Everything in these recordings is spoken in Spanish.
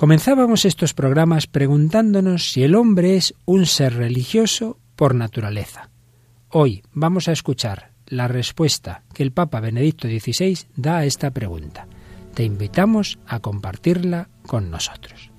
Comenzábamos estos programas preguntándonos si el hombre es un ser religioso por naturaleza. Hoy vamos a escuchar la respuesta que el Papa Benedicto XVI da a esta pregunta. Te invitamos a compartirla con nosotros.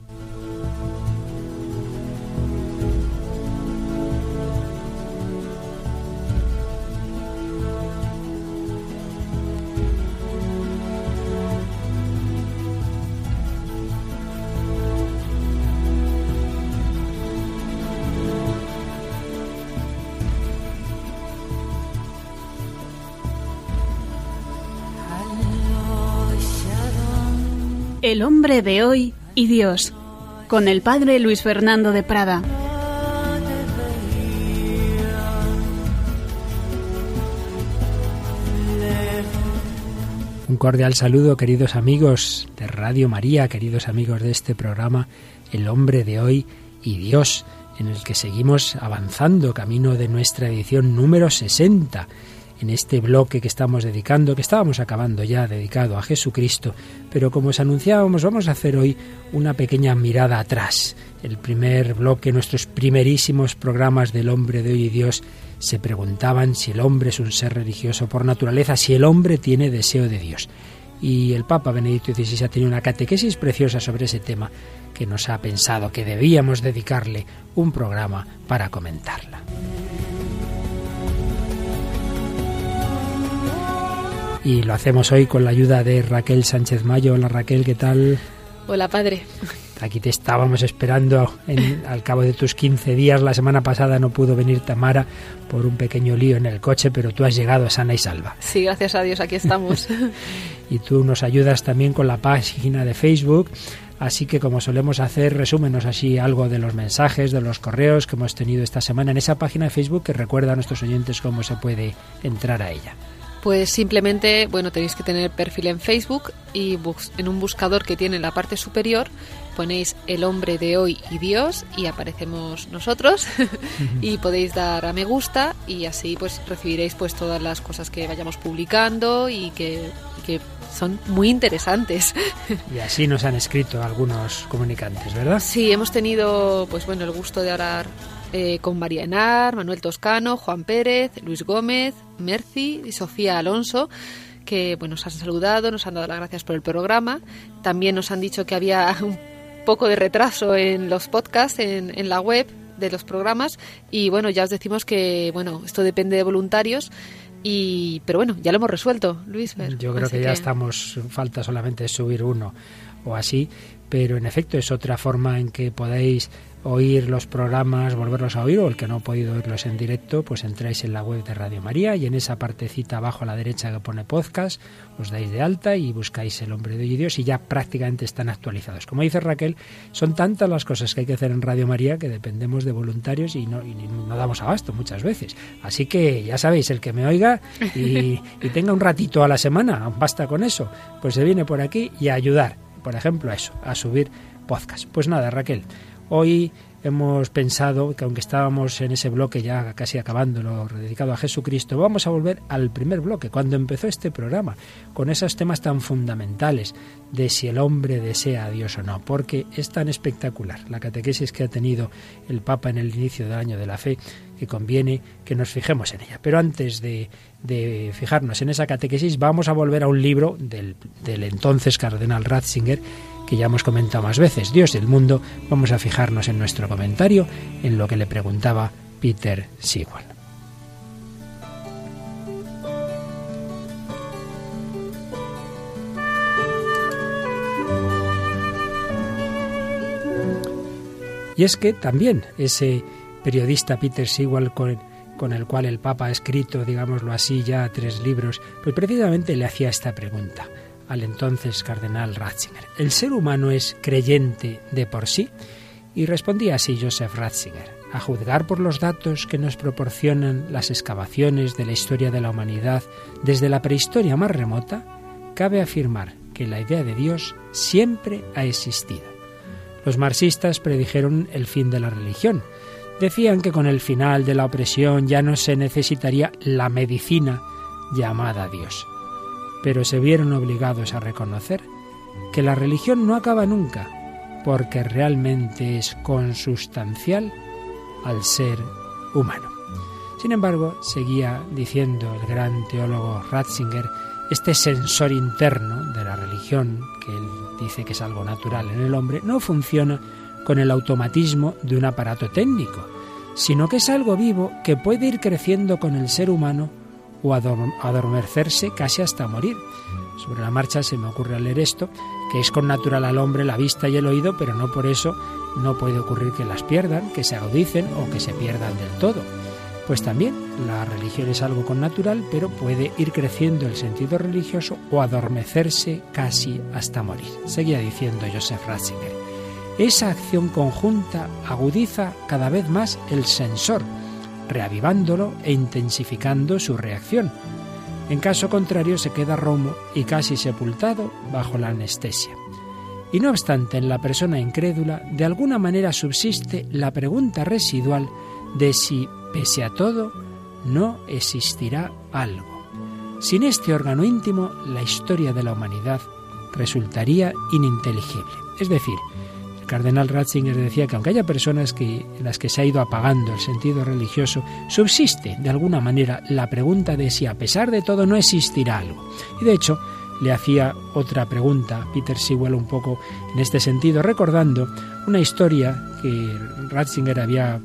El hombre de hoy y Dios, con el padre Luis Fernando de Prada. Un cordial saludo, queridos amigos de Radio María, queridos amigos de este programa, El hombre de hoy y Dios, en el que seguimos avanzando camino de nuestra edición número 60 en este bloque que estamos dedicando, que estábamos acabando ya dedicado a Jesucristo, pero como os anunciábamos, vamos a hacer hoy una pequeña mirada atrás. El primer bloque, nuestros primerísimos programas del hombre de hoy y Dios, se preguntaban si el hombre es un ser religioso por naturaleza, si el hombre tiene deseo de Dios. Y el Papa Benedicto XVI ha tenido una catequesis preciosa sobre ese tema que nos ha pensado que debíamos dedicarle un programa para comentarla. Y lo hacemos hoy con la ayuda de Raquel Sánchez Mayo. Hola Raquel, ¿qué tal? Hola padre. Aquí te estábamos esperando al cabo de tus 15 días. La semana pasada no pudo venir Tamara por un pequeño lío en el coche, pero tú has llegado sana y salva. Sí, gracias a Dios, aquí estamos. y tú nos ayudas también con la página de Facebook. Así que como solemos hacer, resúmenos así algo de los mensajes, de los correos que hemos tenido esta semana en esa página de Facebook que recuerda a nuestros oyentes cómo se puede entrar a ella. Pues simplemente, bueno, tenéis que tener perfil en Facebook y en un buscador que tiene en la parte superior ponéis el hombre de hoy y Dios y aparecemos nosotros y podéis dar a me gusta y así pues recibiréis pues todas las cosas que vayamos publicando y que, y que son muy interesantes. Y así nos han escrito algunos comunicantes, ¿verdad? Sí, hemos tenido pues bueno el gusto de hablar eh, con María Enar, Manuel Toscano, Juan Pérez, Luis Gómez, Merci y Sofía Alonso que bueno, nos han saludado, nos han dado las gracias por el programa. También nos han dicho que había un poco de retraso en los podcasts, en, en la web de los programas. Y bueno, ya os decimos que bueno, esto depende de voluntarios. Y, pero bueno, ya lo hemos resuelto, Luis. Yo creo que ya estamos, falta solamente subir uno o así, pero en efecto es otra forma en que podéis oír los programas, volverlos a oír, o el que no ha podido oírlos en directo, pues entráis en la web de Radio María y en esa partecita abajo a la derecha que pone podcast, os dais de alta y buscáis el hombre de Dios y ya prácticamente están actualizados. Como dice Raquel, son tantas las cosas que hay que hacer en Radio María que dependemos de voluntarios y no, no damos abasto muchas veces. Así que ya sabéis, el que me oiga y, y tenga un ratito a la semana, basta con eso, pues se viene por aquí y a ayudar, por ejemplo, a eso, a subir podcast. Pues nada, Raquel. Hoy hemos pensado que aunque estábamos en ese bloque ya casi acabándolo, dedicado a Jesucristo, vamos a volver al primer bloque, cuando empezó este programa, con esos temas tan fundamentales de si el hombre desea a Dios o no, porque es tan espectacular la catequesis que ha tenido el Papa en el inicio del año de la fe, que conviene que nos fijemos en ella. Pero antes de, fijarnos en esa catequesis, vamos a volver a un libro del, del entonces cardenal Ratzinger, que ya hemos comentado más veces, Dios del mundo, vamos a fijarnos en nuestro comentario en lo que le preguntaba Peter Sewell. Y es que también ese periodista Peter Sewell con, con, el cual el Papa ha escrito, digámoslo así, ya tres libros, pues precisamente le hacía esta pregunta al entonces cardenal Ratzinger. ¿El ser humano es creyente de por sí? Y respondía así Joseph Ratzinger. A juzgar por los datos que nos proporcionan las excavaciones de la historia de la humanidad desde la prehistoria más remota, cabe afirmar que la idea de Dios siempre ha existido. Los marxistas predijeron el fin de la religión. Decían que con el final de la opresión ya no se necesitaría la medicina llamada Dios pero se vieron obligados a reconocer que la religión no acaba nunca, porque realmente es consustancial al ser humano. Sin embargo, seguía diciendo el gran teólogo Ratzinger, este sensor interno de la religión, que él dice que es algo natural en el hombre, no funciona con el automatismo de un aparato técnico, sino que es algo vivo que puede ir creciendo con el ser humano o adormecerse casi hasta morir. Sobre la marcha se me ocurre leer esto, que es con natural al hombre la vista y el oído, pero no por eso no puede ocurrir que las pierdan, que se agudicen o que se pierdan del todo. Pues también la religión es algo con natural, pero puede ir creciendo el sentido religioso o adormecerse casi hasta morir. Seguía diciendo Joseph Ratzinger. Esa acción conjunta agudiza cada vez más el sensor, reavivándolo e intensificando su reacción. En caso contrario se queda romo y casi sepultado bajo la anestesia. Y no obstante, en la persona incrédula de alguna manera subsiste la pregunta residual de si, pese a todo, no existirá algo. Sin este órgano íntimo, la historia de la humanidad resultaría ininteligible. Es decir, cardenal Ratzinger decía que aunque haya personas que, en las que se ha ido apagando el sentido religioso, subsiste de alguna manera la pregunta de si a pesar de todo no existirá algo. Y de hecho, le hacía otra pregunta Peter Sewell un poco en este sentido, recordando una historia que Ratzinger había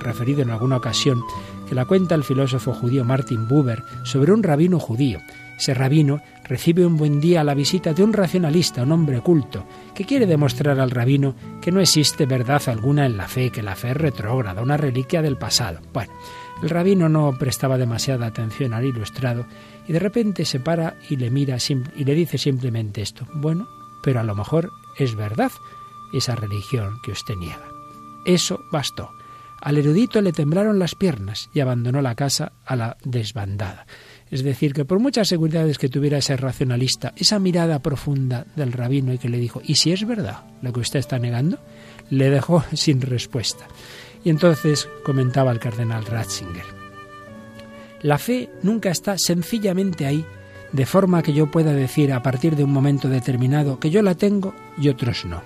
referido en alguna ocasión, que la cuenta el filósofo judío Martin Buber sobre un rabino judío. Ese rabino recibe un buen día la visita de un racionalista, un hombre culto, que quiere demostrar al rabino que no existe verdad alguna en la fe, que la fe es retrógrada, una reliquia del pasado. Bueno, el rabino no prestaba demasiada atención al ilustrado y de repente se para y le mira y le dice simplemente esto. Bueno, pero a lo mejor es verdad esa religión que usted niega. Eso bastó. Al erudito le temblaron las piernas y abandonó la casa a la desbandada. Es decir, que por muchas seguridades que tuviera ese racionalista, esa mirada profunda del rabino y que le dijo, ¿y si es verdad lo que usted está negando? Le dejó sin respuesta. Y entonces comentaba el cardenal Ratzinger, la fe nunca está sencillamente ahí, de forma que yo pueda decir a partir de un momento determinado que yo la tengo y otros no.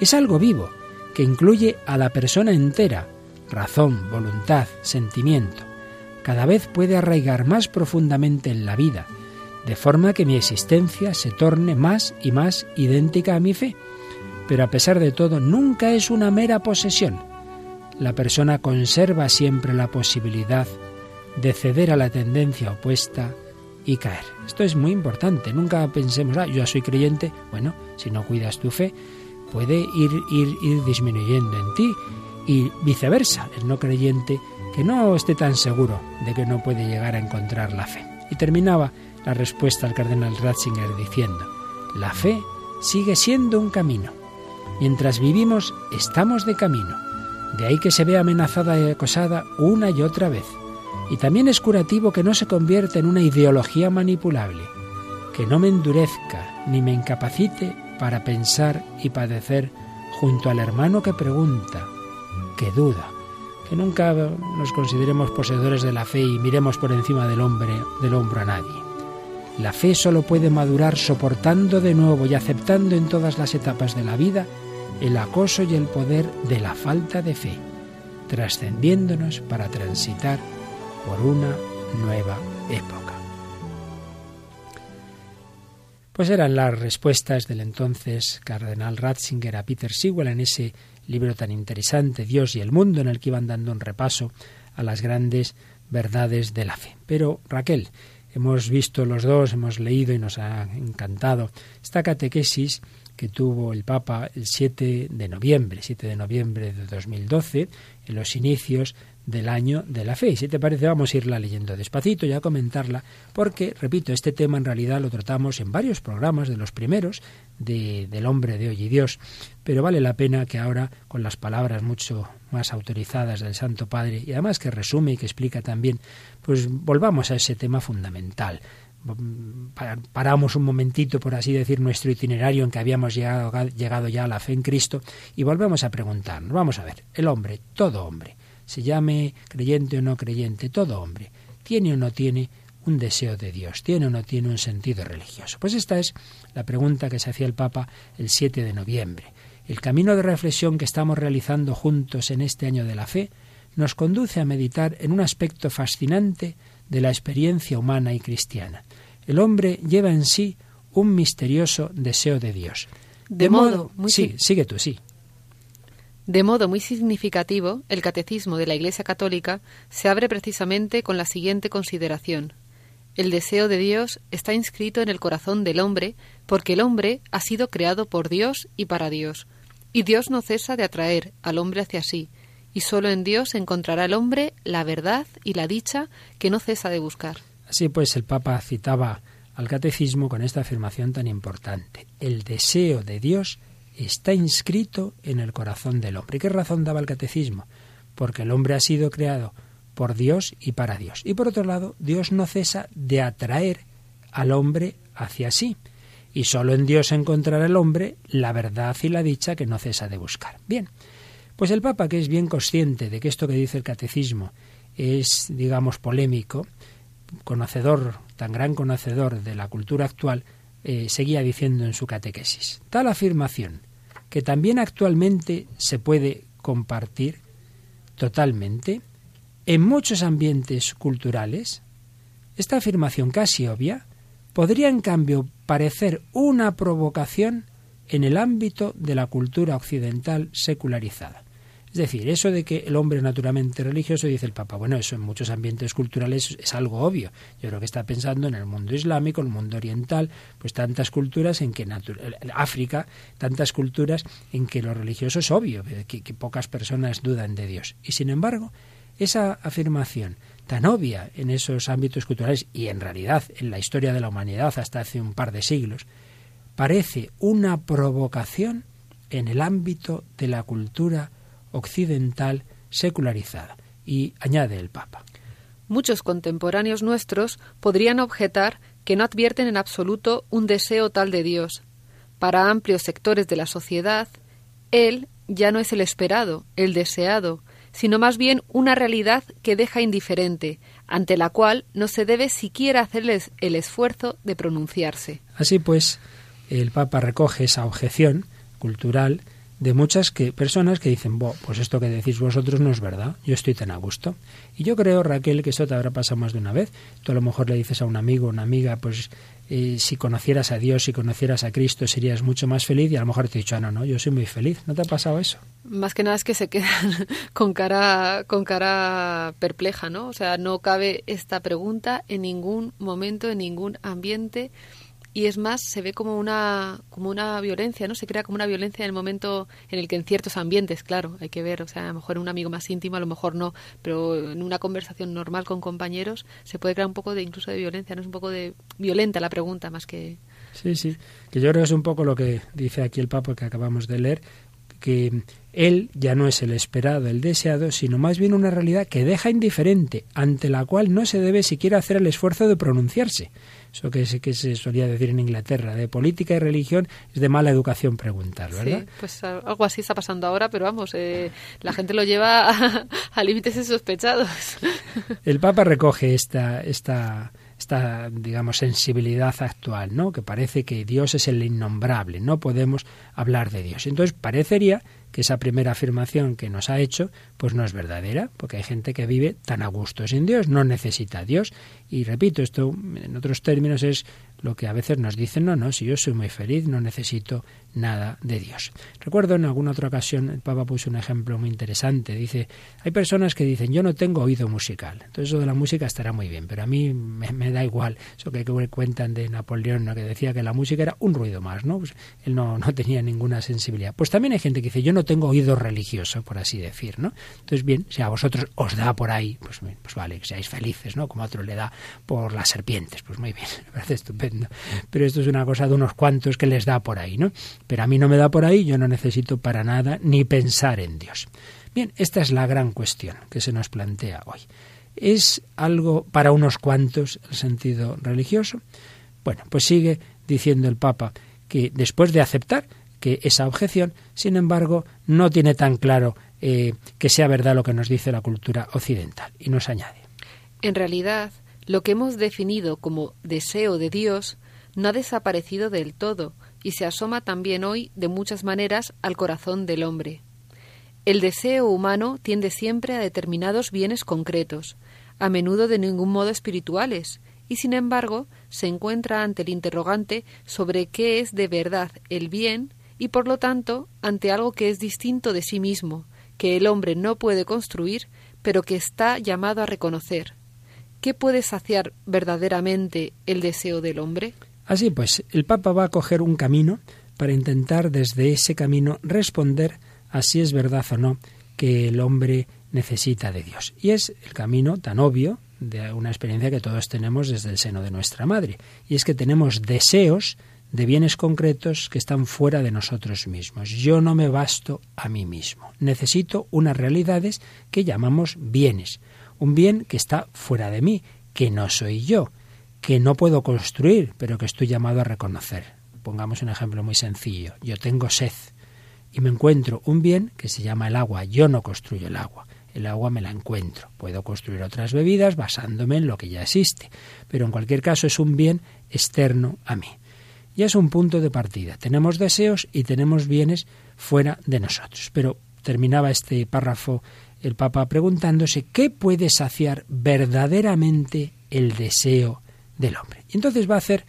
Es algo vivo, que incluye a la persona entera, razón, voluntad, sentimiento cada vez puede arraigar más profundamente en la vida, de forma que mi existencia se torne más y más idéntica a mi fe. Pero a pesar de todo, nunca es una mera posesión. La persona conserva siempre la posibilidad de ceder a la tendencia opuesta y caer. Esto es muy importante. Nunca pensemos, ah, yo soy creyente. Bueno, si no cuidas tu fe, puede ir, ir, ir disminuyendo en ti y viceversa. El no creyente que no esté tan seguro de que no puede llegar a encontrar la fe. Y terminaba la respuesta al cardenal Ratzinger diciendo, la fe sigue siendo un camino. Mientras vivimos, estamos de camino. De ahí que se ve amenazada y acosada una y otra vez. Y también es curativo que no se convierta en una ideología manipulable, que no me endurezca ni me incapacite para pensar y padecer junto al hermano que pregunta, que duda, que nunca nos consideremos poseedores de la fe y miremos por encima del hombre, del hombro a nadie. La fe solo puede madurar soportando de nuevo y aceptando en todas las etapas de la vida el acoso y el poder de la falta de fe, trascendiéndonos para transitar por una nueva época. Pues eran las respuestas del entonces cardenal Ratzinger a Peter Sewell en ese libro tan interesante, Dios y el mundo, en el que iban dando un repaso a las grandes verdades de la fe. Pero Raquel, hemos visto los dos, hemos leído y nos ha encantado esta catequesis que tuvo el Papa el 7 de noviembre, 7 de noviembre de 2012, en los inicios del año de la fe. Y si te parece, vamos a irla leyendo despacito y a comentarla, porque, repito, este tema en realidad lo tratamos en varios programas de los primeros de, del hombre de hoy y Dios, pero vale la pena que ahora, con las palabras mucho más autorizadas del Santo Padre, y además que resume y que explica también, pues volvamos a ese tema fundamental. Paramos un momentito, por así decir, nuestro itinerario en que habíamos llegado, llegado ya a la fe en Cristo y volvemos a preguntarnos. Vamos a ver, el hombre, todo hombre, se llame creyente o no creyente, todo hombre, tiene o no tiene un deseo de Dios, tiene o no tiene un sentido religioso. Pues esta es la pregunta que se hacía el Papa el 7 de noviembre. El camino de reflexión que estamos realizando juntos en este año de la fe nos conduce a meditar en un aspecto fascinante de la experiencia humana y cristiana. El hombre lleva en sí un misterioso deseo de Dios. De, modo, muy sí, sigue tú, sí. De modo muy significativo, el catecismo de la Iglesia Católica se abre precisamente con la siguiente consideración. El deseo de Dios está inscrito en el corazón del hombre porque el hombre ha sido creado por Dios y para Dios, y Dios no cesa de atraer al hombre hacia sí, y solo en Dios encontrará el hombre la verdad y la dicha que no cesa de buscar. Así pues, el Papa citaba al catecismo con esta afirmación tan importante. El deseo de Dios está inscrito en el corazón del hombre. ¿Y qué razón daba el catecismo? Porque el hombre ha sido creado por Dios y para Dios. Y por otro lado, Dios no cesa de atraer al hombre hacia sí. Y solo en Dios encontrará el hombre la verdad y la dicha que no cesa de buscar. Bien, pues el Papa, que es bien consciente de que esto que dice el catecismo es, digamos, polémico, conocedor, tan gran conocedor de la cultura actual, eh, seguía diciendo en su catequesis. Tal afirmación, que también actualmente se puede compartir totalmente, en muchos ambientes culturales, esta afirmación casi obvia podría en cambio parecer una provocación en el ámbito de la cultura occidental secularizada. Es decir, eso de que el hombre es naturalmente religioso, dice el Papa, bueno, eso en muchos ambientes culturales es algo obvio. Yo creo que está pensando en el mundo islámico, el mundo oriental, pues tantas culturas en que África, tantas culturas en que lo religioso es obvio, que, que pocas personas dudan de Dios. Y sin embargo, esa afirmación tan obvia en esos ámbitos culturales y en realidad en la historia de la humanidad hasta hace un par de siglos, parece una provocación en el ámbito de la cultura occidental secularizada. Y añade el Papa. Muchos contemporáneos nuestros podrían objetar que no advierten en absoluto un deseo tal de Dios. Para amplios sectores de la sociedad, Él ya no es el esperado, el deseado, sino más bien una realidad que deja indiferente, ante la cual no se debe siquiera hacerles el esfuerzo de pronunciarse. Así pues, el Papa recoge esa objeción cultural de muchas que, personas que dicen, pues esto que decís vosotros no es verdad, yo estoy tan a gusto. Y yo creo, Raquel, que esto te habrá pasado más de una vez. Tú a lo mejor le dices a un amigo, una amiga, pues eh, si conocieras a Dios, si conocieras a Cristo, serías mucho más feliz y a lo mejor te he dicho, ah, no, no, yo soy muy feliz. ¿No te ha pasado eso? Más que nada es que se quedan con cara, con cara perpleja, ¿no? O sea, no cabe esta pregunta en ningún momento, en ningún ambiente y es más se ve como una como una violencia no se crea como una violencia en el momento en el que en ciertos ambientes claro hay que ver o sea a lo mejor en un amigo más íntimo a lo mejor no pero en una conversación normal con compañeros se puede crear un poco de incluso de violencia no es un poco de violenta la pregunta más que sí sí que yo creo que es un poco lo que dice aquí el papa que acabamos de leer que él ya no es el esperado, el deseado, sino más bien una realidad que deja indiferente, ante la cual no se debe siquiera hacer el esfuerzo de pronunciarse. Eso que, que se solía decir en Inglaterra, de política y religión es de mala educación preguntar, ¿verdad? Sí, pues algo así está pasando ahora, pero vamos, eh, la gente lo lleva a, a límites insospechados. El Papa recoge esta, esta esta, digamos, sensibilidad actual, ¿no? Que parece que Dios es el innombrable, no podemos hablar de Dios. Entonces parecería que esa primera afirmación que nos ha hecho, pues no es verdadera, porque hay gente que vive tan a gusto sin Dios, no necesita a Dios. Y repito, esto en otros términos es lo que a veces nos dicen, no, no, si yo soy muy feliz, no necesito nada de Dios. Recuerdo en alguna otra ocasión, el Papa puso un ejemplo muy interesante. Dice, hay personas que dicen, yo no tengo oído musical. Entonces eso de la música estará muy bien, pero a mí me, da igual. Eso que, cuentan de Napoleón, ¿no? que decía que la música era un ruido más, ¿no? Pues él no, no tenía ninguna sensibilidad. Pues también hay gente que dice, yo no tengo oído religioso, por así decir, ¿no? Entonces, bien, si a vosotros os da por ahí, pues, pues vale, que seáis felices, ¿no? Como a otro le da por las serpientes, pues muy bien, me parece estupendo. Pero esto es una cosa de unos cuantos que les da por ahí, ¿no? pero a mí no me da por ahí, yo no necesito para nada ni pensar en Dios. Bien, esta es la gran cuestión que se nos plantea hoy. ¿Es algo para unos cuantos el sentido religioso? Bueno, pues sigue diciendo el Papa que después de aceptar que esa objeción, sin embargo, no tiene tan claro eh, que sea verdad lo que nos dice la cultura occidental. Y nos añade. En realidad, lo que hemos definido como deseo de Dios no ha desaparecido del todo, y se asoma también hoy de muchas maneras al corazón del hombre. El deseo humano tiende siempre a determinados bienes concretos, a menudo de ningún modo espirituales, y sin embargo se encuentra ante el interrogante sobre qué es de verdad el bien y por lo tanto ante algo que es distinto de sí mismo, que el hombre no puede construir, pero que está llamado a reconocer. ¿Qué puede saciar verdaderamente el deseo del hombre? Así pues, el Papa va a coger un camino para intentar desde ese camino responder a si es verdad o no que el hombre necesita de Dios. Y es el camino tan obvio de una experiencia que todos tenemos desde el seno de nuestra madre. Y es que tenemos deseos de bienes concretos que están fuera de nosotros mismos. Yo no me basto a mí mismo. Necesito unas realidades que llamamos bienes. Un bien que está fuera de mí, que no soy yo, que no puedo construir, pero que estoy llamado a reconocer. Pongamos un ejemplo muy sencillo. Yo tengo sed y me encuentro un bien que se llama el agua. Yo no construyo el agua. El agua me la encuentro. Puedo construir otras bebidas basándome en lo que ya existe. Pero en cualquier caso es un bien externo a mí. Y es un punto de partida. Tenemos deseos y tenemos bienes fuera de nosotros. Pero terminaba este párrafo el Papa preguntándose qué puede saciar verdaderamente el deseo del hombre. Y entonces va a hacer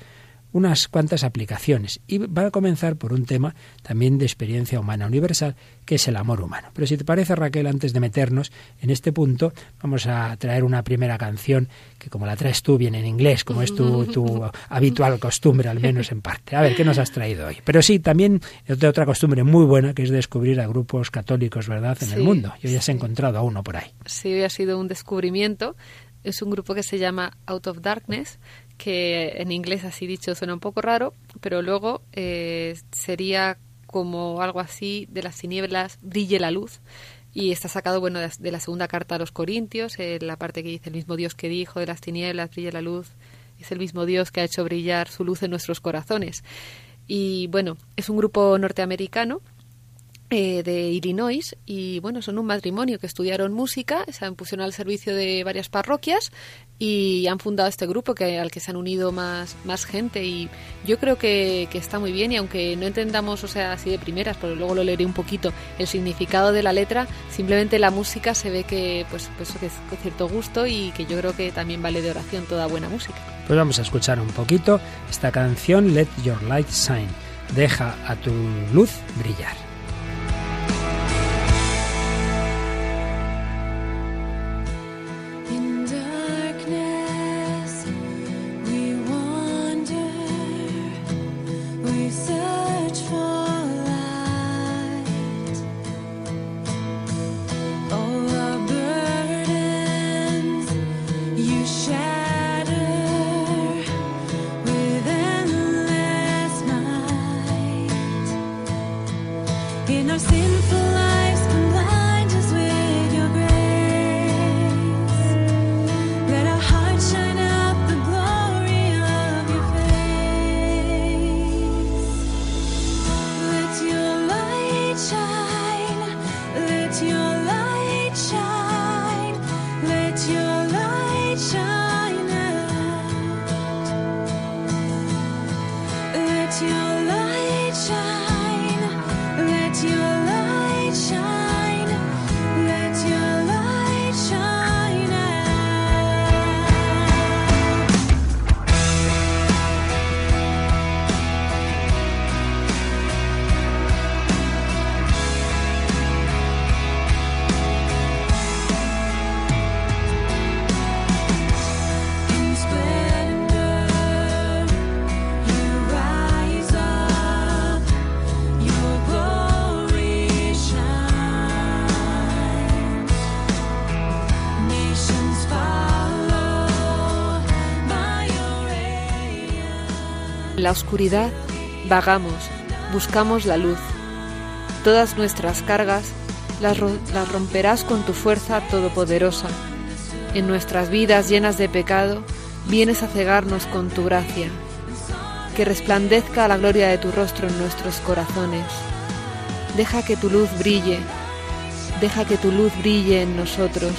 unas cuantas aplicaciones y va a comenzar por un tema también de experiencia humana universal, que es el amor humano. Pero si te parece, Raquel, antes de meternos en este punto, vamos a traer una primera canción que como la traes tú viene en inglés, como es tu, tu habitual costumbre, al menos en parte. A ver, ¿qué nos has traído hoy? Pero sí, también de otra costumbre muy buena, que es descubrir a grupos católicos, ¿verdad?, en el mundo. Yo ya has encontrado a uno por ahí. Sí, hoy ha sido un descubrimiento. Es un grupo que se llama Out of Darkness, que en inglés así dicho suena un poco raro, pero luego eh, sería como algo así de las tinieblas brille la luz y está sacado bueno de la segunda carta a los Corintios, en la parte que dice el mismo Dios que dijo de las tinieblas brille la luz, es el mismo Dios que ha hecho brillar su luz en nuestros corazones. Y bueno, es un grupo norteamericano eh, de Illinois y bueno, son un matrimonio que estudiaron música, se han pusieron al servicio de varias parroquias y han fundado este grupo que, al que se han unido más, más gente y yo creo que, está muy bien y aunque no entendamos, o sea, así de primeras, pero luego lo leeré un poquito, el significado de la letra, simplemente la música se ve que pues, pues que es con cierto gusto y que yo creo que también vale de oración toda buena música. Pues vamos a escuchar un poquito esta canción Let Your Light Shine. Deja a tu luz brillar. La oscuridad vagamos, buscamos la luz. Todas nuestras cargas las, romperás con tu fuerza todopoderosa. En nuestras vidas llenas de pecado, vienes a cegarnos con tu gracia. Que resplandezca la gloria de tu rostro en nuestros corazones. Deja que tu luz brille, deja que tu luz brille en nosotros.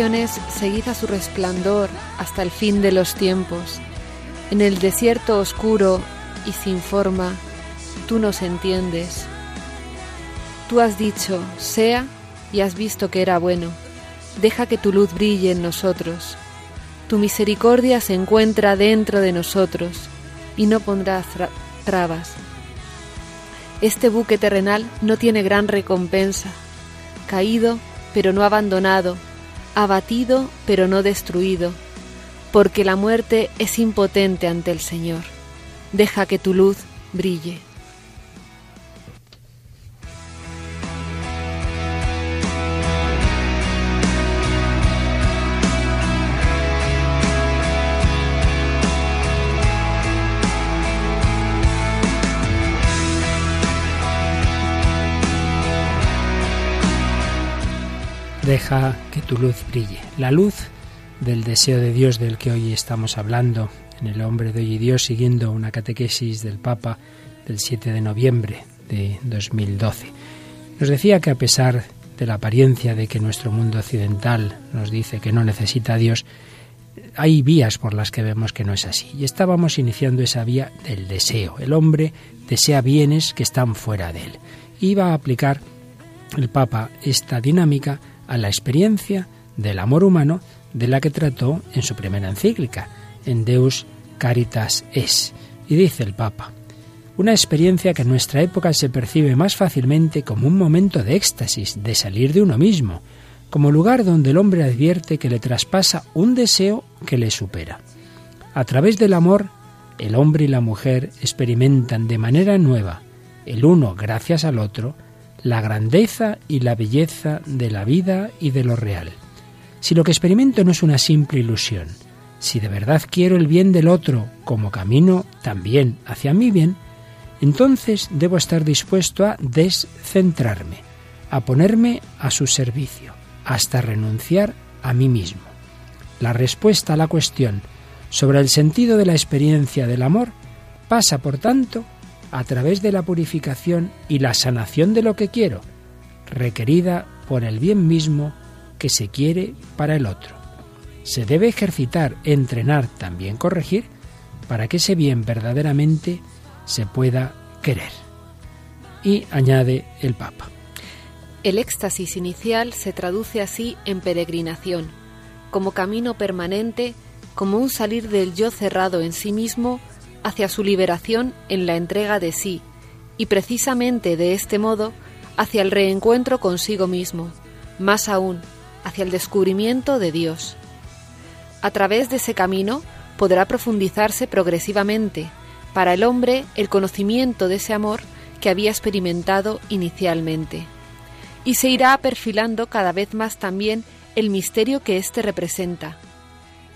Naciones, seguid a su resplandor hasta el fin de los tiempos. En el desierto oscuro y sin forma, tú nos entiendes. Tú has dicho, sea, y has visto que era bueno. Deja que tu luz brille en nosotros. Tu misericordia se encuentra dentro de nosotros y no pondrás trabas. Este buque terrenal no tiene gran recompensa, caído pero no abandonado, abatido pero no destruido, porque la muerte es impotente ante el Señor. Deja que tu luz brille. Deja que tu luz brille. La luz del deseo de Dios del que hoy estamos hablando en el hombre de hoy y Dios, siguiendo una catequesis del Papa del 7 de noviembre de 2012. Nos decía que a pesar de la apariencia de que nuestro mundo occidental nos dice que no necesita a Dios, hay vías por las que vemos que no es así. Y estábamos iniciando esa vía del deseo. El hombre desea bienes que están fuera de él. Iba a aplicar el Papa esta dinámica a la experiencia del amor humano de la que trató en su primera encíclica, en Deus Caritas Es. Y dice el Papa, una experiencia que en nuestra época se percibe más fácilmente como un momento de éxtasis, de salir de uno mismo, como lugar donde el hombre advierte que le traspasa un deseo que le supera. A través del amor, el hombre y la mujer experimentan de manera nueva, el uno gracias al otro, la grandeza y la belleza de la vida y de lo real. Si lo que experimento no es una simple ilusión, si de verdad quiero el bien del otro como camino también hacia mi bien, entonces debo estar dispuesto a descentrarme, a ponerme a su servicio, hasta renunciar a mí mismo. La respuesta a la cuestión sobre el sentido de la experiencia del amor pasa, por tanto, a través de la purificación y la sanación de lo que quiero, requerida por el bien mismo que se quiere para el otro. Se debe ejercitar, entrenar, también corregir, para que ese bien verdaderamente se pueda querer. Y añade el Papa. El éxtasis inicial se traduce así en peregrinación, como camino permanente, como un salir del yo cerrado en sí mismo hacia su liberación en la entrega de sí, y precisamente de este modo hacia el reencuentro consigo mismo, más aún, hacia el descubrimiento de Dios. A través de ese camino podrá profundizarse progresivamente para el hombre el conocimiento de ese amor que había experimentado inicialmente, y se irá perfilando cada vez más también el misterio que éste representa.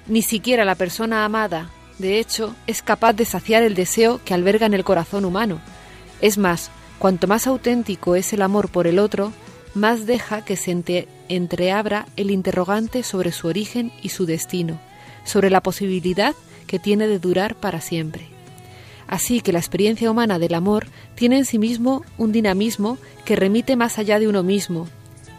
Ni siquiera la persona amada de hecho, es capaz de saciar el deseo que alberga en el corazón humano. Es más, cuanto más auténtico es el amor por el otro, más deja que se entreabra el interrogante sobre su origen y su destino, sobre la posibilidad que tiene de durar para siempre. Así que la experiencia humana del amor tiene en sí mismo un dinamismo que remite más allá de uno mismo.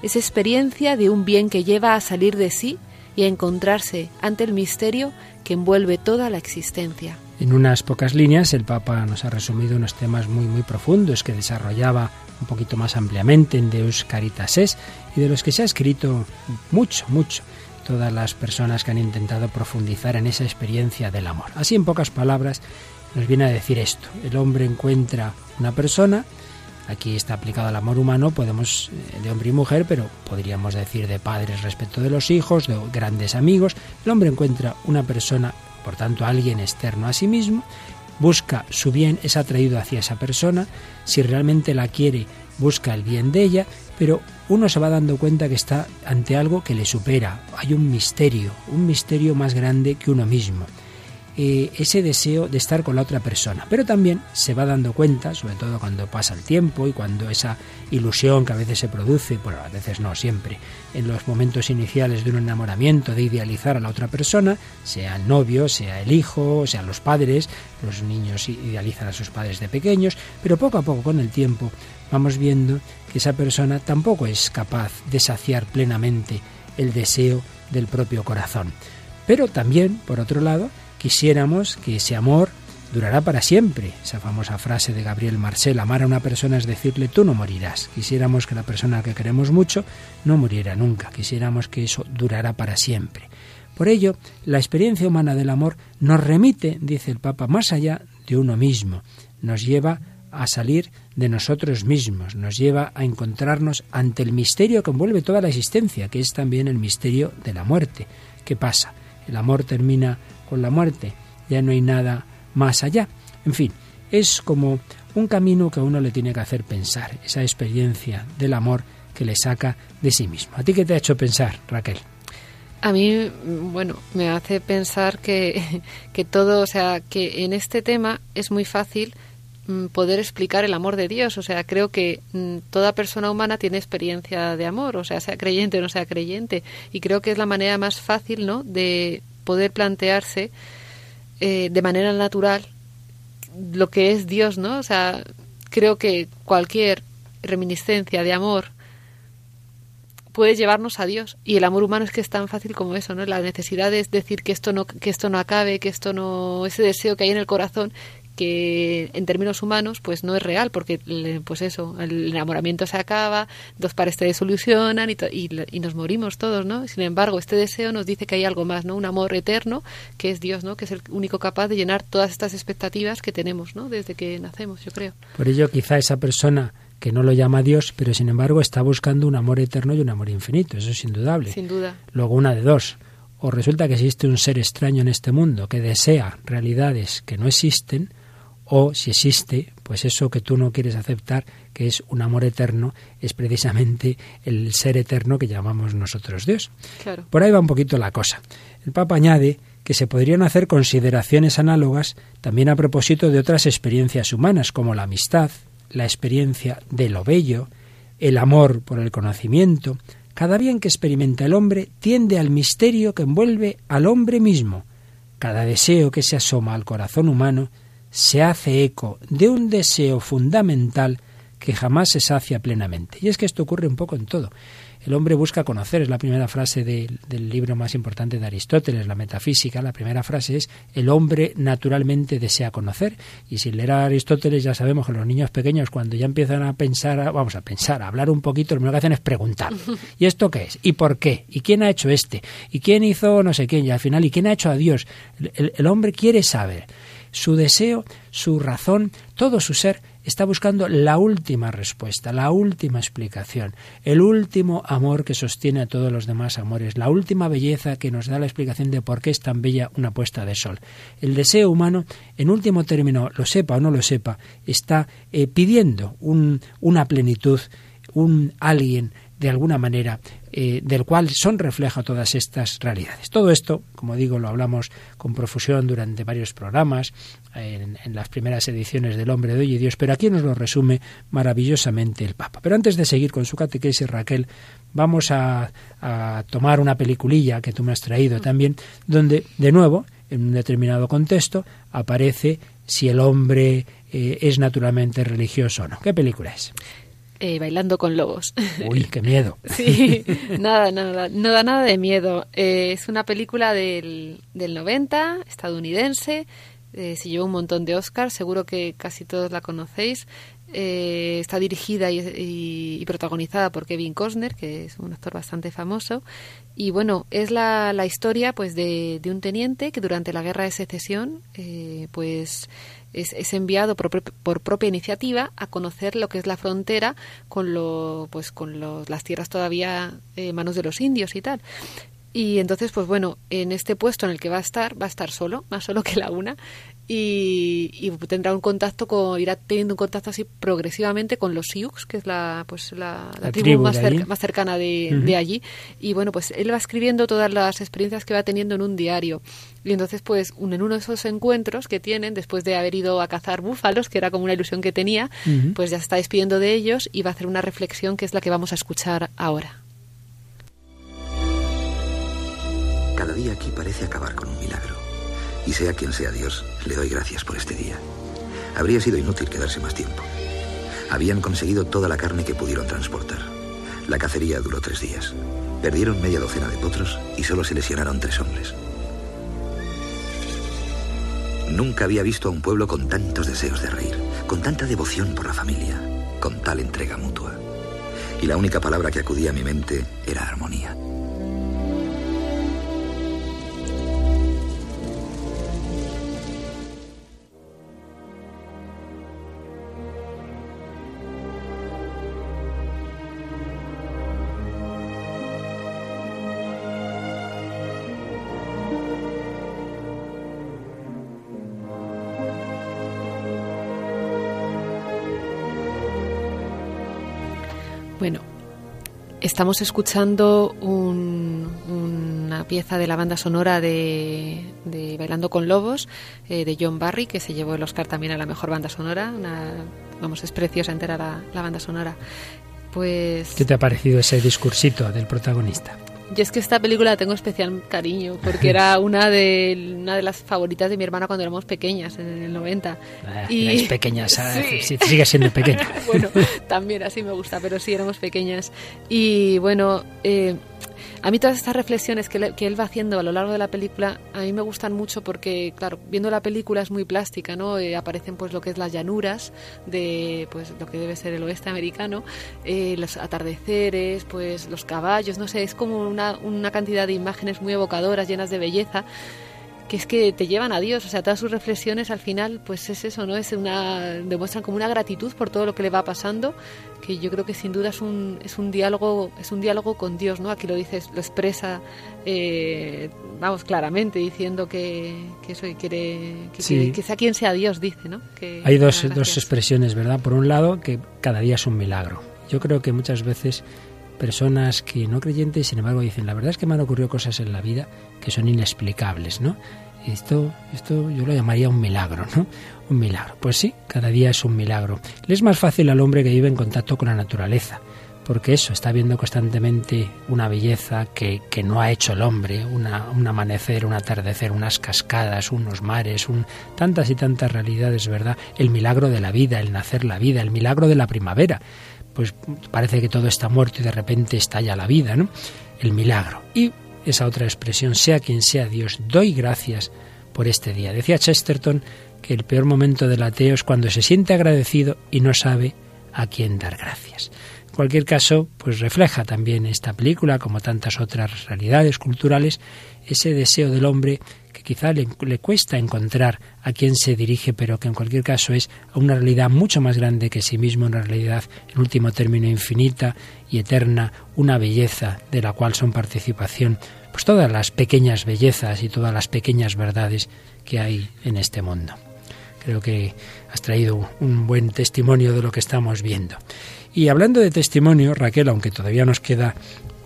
Es experiencia de un bien que lleva a salir de sí y encontrarse ante el misterio que envuelve toda la existencia. En unas pocas líneas el Papa nos ha resumido unos temas muy muy profundos que desarrollaba un poquito más ampliamente en Deus Caritas Es y de los que se ha escrito mucho, mucho todas las personas que han intentado profundizar en esa experiencia del amor. Así en pocas palabras nos viene a decir esto, el hombre encuentra una persona Aquí está aplicado al amor humano, podemos eh, de hombre y mujer, pero podríamos decir de padres respecto de los hijos, de grandes amigos. El hombre encuentra una persona, por tanto alguien externo a sí mismo, busca su bien, es atraído hacia esa persona, si realmente la quiere, busca el bien de ella, pero uno se va dando cuenta que está ante algo que le supera. Hay un misterio, un misterio más grande que uno mismo. Eh, ese deseo de estar con la otra persona. Pero también se va dando cuenta, sobre todo cuando pasa el tiempo y cuando esa ilusión que a veces se produce, bueno, a veces no siempre, en los momentos iniciales de un enamoramiento, de idealizar a la otra persona, sea el novio, sea el hijo, sean los padres, los niños idealizan a sus padres de pequeños, pero poco a poco con el tiempo vamos viendo que esa persona tampoco es capaz de saciar plenamente el deseo del propio corazón. Pero también, por otro lado, quisiéramos que ese amor durará para siempre. Esa famosa frase de Gabriel Marcel, amar a una persona es decirle tú no morirás. Quisiéramos que la persona que queremos mucho no muriera nunca. Quisiéramos que eso durara para siempre. Por ello, la experiencia humana del amor nos remite, dice el Papa, más allá de uno mismo. Nos lleva a salir de nosotros mismos, nos lleva a encontrarnos ante el misterio que envuelve toda la existencia, que es también el misterio de la muerte. ¿Qué pasa? El amor termina con la muerte, ya no hay nada más allá. En fin, es como un camino que a uno le tiene que hacer pensar, esa experiencia del amor que le saca de sí mismo. ¿A ti qué te ha hecho pensar, Raquel? A mí, bueno, me hace pensar que, que todo, o sea, que en este tema es muy fácil mm, poder explicar el amor de Dios. O sea, creo que mm, toda persona humana tiene experiencia de amor, o sea, sea creyente o no sea creyente. Y creo que es la manera más fácil, ¿no?, de poder plantearse eh, de manera natural lo que es Dios, ¿no? O sea, creo que cualquier reminiscencia de amor puede llevarnos a Dios y el amor humano es que es tan fácil como eso, ¿no? La necesidad de decir que esto no que esto no acabe, que esto no ese deseo que hay en el corazón que en términos humanos pues no es real porque pues eso el enamoramiento se acaba dos pares se desolucionan y, y, nos morimos todos no sin embargo este deseo nos dice que hay algo más no un amor eterno que es Dios no que es el único capaz de llenar todas estas expectativas que tenemos no desde que nacemos yo creo. Por ello quizá esa persona que no lo llama Dios, pero sin embargo está buscando un amor eterno y un amor infinito, eso es indudable. Sin duda. Luego una de dos, o resulta que existe un ser extraño en este mundo que desea realidades que no existen, o si existe, pues eso que tú no quieres aceptar, que es un amor eterno, es precisamente el ser eterno que llamamos nosotros Dios. Por ahí va un poquito la cosa. El Papa añade que se podrían hacer consideraciones análogas también a propósito de otras experiencias humanas, como la amistad, la experiencia de lo bello, el amor por el conocimiento. Cada bien que experimenta el hombre tiende al misterio que envuelve al hombre mismo. Cada deseo que se asoma al corazón humano se hace eco de un deseo fundamental que jamás se sacia plenamente. Y es que esto ocurre un poco en todo. El hombre busca conocer, es la primera frase del libro más importante de Aristóteles, la metafísica. La primera frase es, el hombre naturalmente desea conocer. Y sin leer a Aristóteles ya sabemos que los niños pequeños cuando ya empiezan a pensar, vamos a pensar, a hablar un poquito, lo primero que hacen es preguntar. ¿Y esto qué es? ¿Y por qué? ¿Y quién ha hecho este? ¿Y quién hizo no sé quién? Y al final, ¿y quién ha hecho a Dios? el hombre quiere saber. Su deseo, su razón, todo su ser está buscando la última respuesta, la última explicación, el último amor que sostiene a todos los demás amores, la última belleza que nos da la explicación de por qué es tan bella una puesta de sol. El deseo humano, en último término, lo sepa o no lo sepa, está eh, pidiendo una plenitud, un alguien de alguna manera eh, del cual son refleja todas estas realidades. Todo esto, como digo, lo hablamos con profusión durante varios programas, en, las primeras ediciones del Hombre de Hoy y Dios, pero aquí nos lo resume maravillosamente el Papa. Pero antes de seguir con su catequesis, Raquel, vamos a, tomar una peliculilla que tú me has traído también, donde, de nuevo, en un determinado contexto, aparece si el hombre eh, es naturalmente religioso o no. ¿Qué película es? Eh, bailando con lobos. Uy, qué miedo. sí, nada, nada, no da nada de miedo. Eh, es una película del, del 90, estadounidense. Eh, se llevó un montón de Oscars, seguro que casi todos la conocéis. está dirigida y, protagonizada por Kevin Costner, que es un actor bastante famoso. Y bueno, es la, la historia pues de, de, un teniente que durante la guerra de secesión pues es, enviado por, propia iniciativa a conocer lo que es la frontera con, lo, pues, con las tierras todavía en manos de los indios y tal. Y entonces, pues bueno, en este puesto en el que va a estar, va a estar solo, más solo que la una, y, tendrá un contacto con, irá teniendo un contacto así progresivamente con los Sioux, que es la, pues la, tribu, más, más, cercana de, de, allí. Y bueno, pues él va escribiendo todas las experiencias que va teniendo en un diario. Y entonces, pues, en uno de esos encuentros que tienen, después de haber ido a cazar búfalos, que era como una ilusión que tenía, pues ya se está despidiendo de ellos y va a hacer una reflexión que es la que vamos a escuchar ahora. Cada día aquí parece acabar con un milagro. Y sea quien sea Dios, le doy gracias por este día. Habría sido inútil quedarse más tiempo. Habían conseguido toda la carne que pudieron transportar. La cacería duró tres días. Perdieron media docena de potros y solo se lesionaron tres hombres. Nunca había visto a un pueblo con tantos deseos de reír, con tanta devoción por la familia, con tal entrega mutua. Y la única palabra que acudía a mi mente era armonía. Estamos escuchando una pieza de la banda sonora de, Bailando con Lobos eh, de John Barry, que se llevó el Oscar también a la mejor banda sonora. vamos, es preciosa entera la banda sonora. Pues... ¿Qué te ha parecido ese discursito del protagonista? Yo es que esta película la tengo especial cariño, porque era una de, una de las favoritas de mi hermana cuando éramos pequeñas, en el 90. Ah, y pequeñas, sí. sigue siendo pequeña. bueno, también así me gusta, pero sí éramos pequeñas. Y bueno, eh, a mí todas estas reflexiones que, él va haciendo a lo largo de la película, a mí me gustan mucho porque, claro, viendo la película es muy plástica, ¿no? Eh, aparecen pues lo que es las llanuras de pues lo que debe ser el oeste americano, eh, los atardeceres, pues los caballos, no sé, es como una, una cantidad de imágenes muy evocadoras, llenas de belleza que es que te llevan a Dios, o sea, todas sus reflexiones al final, pues es eso, ¿no? Es una demuestran como una gratitud por todo lo que le va pasando, que yo creo que sin duda es un, es un diálogo, es un diálogo con Dios, ¿no? Aquí lo dices, lo expresa, eh, vamos, claramente diciendo que, que eso quiere, que, sea quien sea Dios, dice, ¿no? Que, Hay dos, dos expresiones, ¿verdad? Por un lado, que cada día es un milagro. Yo creo que muchas veces personas que no creyentes, sin embargo, dicen, la verdad es que me han ocurrido cosas en la vida que son inexplicables, ¿no? Esto, esto yo lo llamaría un milagro, ¿no? Un milagro. Pues sí, cada día es un milagro. Le es más fácil al hombre que vive en contacto con la naturaleza, porque eso, está viendo constantemente una belleza que, que no ha hecho el hombre, un amanecer, un atardecer, unas cascadas, unos mares, un, tantas y tantas realidades, ¿verdad? El milagro de la vida, el nacer la vida, el milagro de la primavera pues parece que todo está muerto y de repente estalla la vida, ¿no? El milagro. Y esa otra expresión, sea quien sea Dios, doy gracias por este día. Decía Chesterton que el peor momento del ateo es cuando se siente agradecido y no sabe a quién dar gracias. En cualquier caso, pues refleja también esta película, como tantas otras realidades culturales, ese deseo del hombre quizá le, cuesta encontrar a quién se dirige, pero que en cualquier caso es a una realidad mucho más grande que sí mismo, una realidad, en último término, infinita y eterna, una belleza de la cual son participación, pues todas las pequeñas bellezas y todas las pequeñas verdades que hay en este mundo. Creo que has traído un buen testimonio de lo que estamos viendo. Y hablando de testimonio, Raquel, aunque todavía nos queda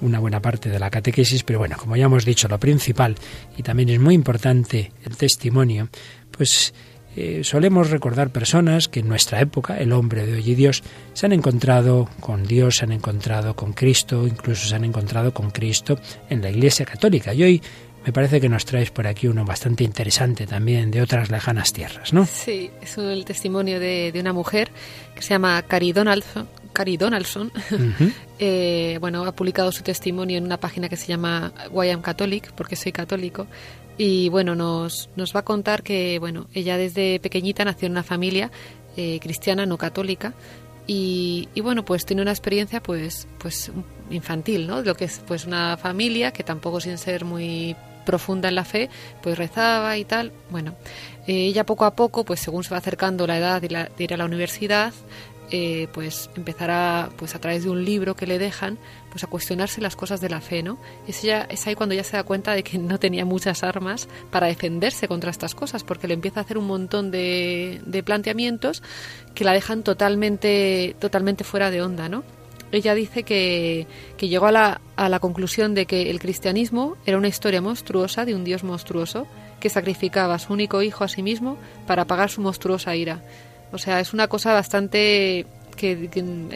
una buena parte de la catequesis, pero bueno, como ya hemos dicho, lo principal, y también es muy importante el testimonio, pues eh, solemos recordar personas que en nuestra época, el hombre de hoy y Dios, se han encontrado con Dios, se han encontrado con Cristo, incluso se han encontrado con Cristo en la Iglesia Católica. Y hoy me parece que nos traes por aquí uno bastante interesante también de otras lejanas tierras, ¿no? Sí, es el testimonio de, de una mujer que se llama Cari Donaldson, Cari Donaldson, eh, bueno, ha publicado su testimonio en una página que se llama Why I'm Catholic, porque soy católico, y bueno, nos, nos va a contar que, bueno, ella desde pequeñita nació en una familia eh, cristiana, no católica, y, y, bueno, pues tiene una experiencia pues, pues infantil, ¿no? Lo que es pues una familia que tampoco sin ser muy profunda en la fe, pues rezaba y tal. Bueno, eh, ella poco a poco, pues según se va acercando la edad de, de ir a la universidad, eh, pues empezará pues a través de un libro que le dejan pues a cuestionarse las cosas de la fe no es, ya, es ahí cuando ya se da cuenta de que no tenía muchas armas para defenderse contra estas cosas porque le empieza a hacer un montón de, de planteamientos que la dejan totalmente totalmente fuera de onda no ella dice que, que llegó a la, a la conclusión de que el cristianismo era una historia monstruosa de un dios monstruoso que sacrificaba a su único hijo a sí mismo para pagar su monstruosa ira o sea, es una cosa bastante que,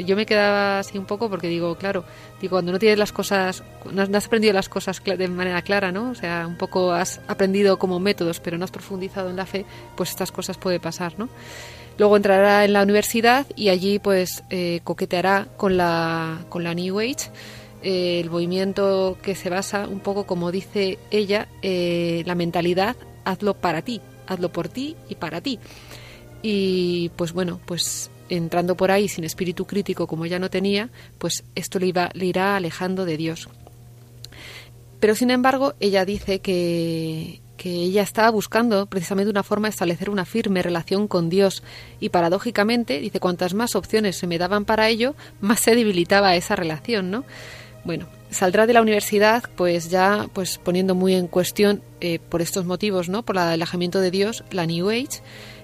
yo me quedaba así un poco porque digo, claro, digo, cuando no tienes las cosas, no has, aprendido las cosas de manera clara, ¿no? O sea, un poco has aprendido como métodos, pero no has profundizado en la fe, pues estas cosas puede pasar, ¿no? Luego entrará en la universidad y allí pues eh, coqueteará con la, con la New Age, eh, el movimiento que se basa un poco, como dice ella, eh, la mentalidad, hazlo para ti, hazlo por ti y para ti. Y pues bueno, pues entrando por ahí sin espíritu crítico como ya no tenía, pues esto le, iba, le irá alejando de Dios. Pero sin embargo, ella dice que, que ella estaba buscando precisamente una forma de establecer una firme relación con Dios. Y paradójicamente dice cuantas más opciones se me daban para ello más se debilitaba esa relación no bueno saldrá de la universidad pues ya pues poniendo muy en cuestión eh, por estos motivos no por el alejamiento de Dios la New Age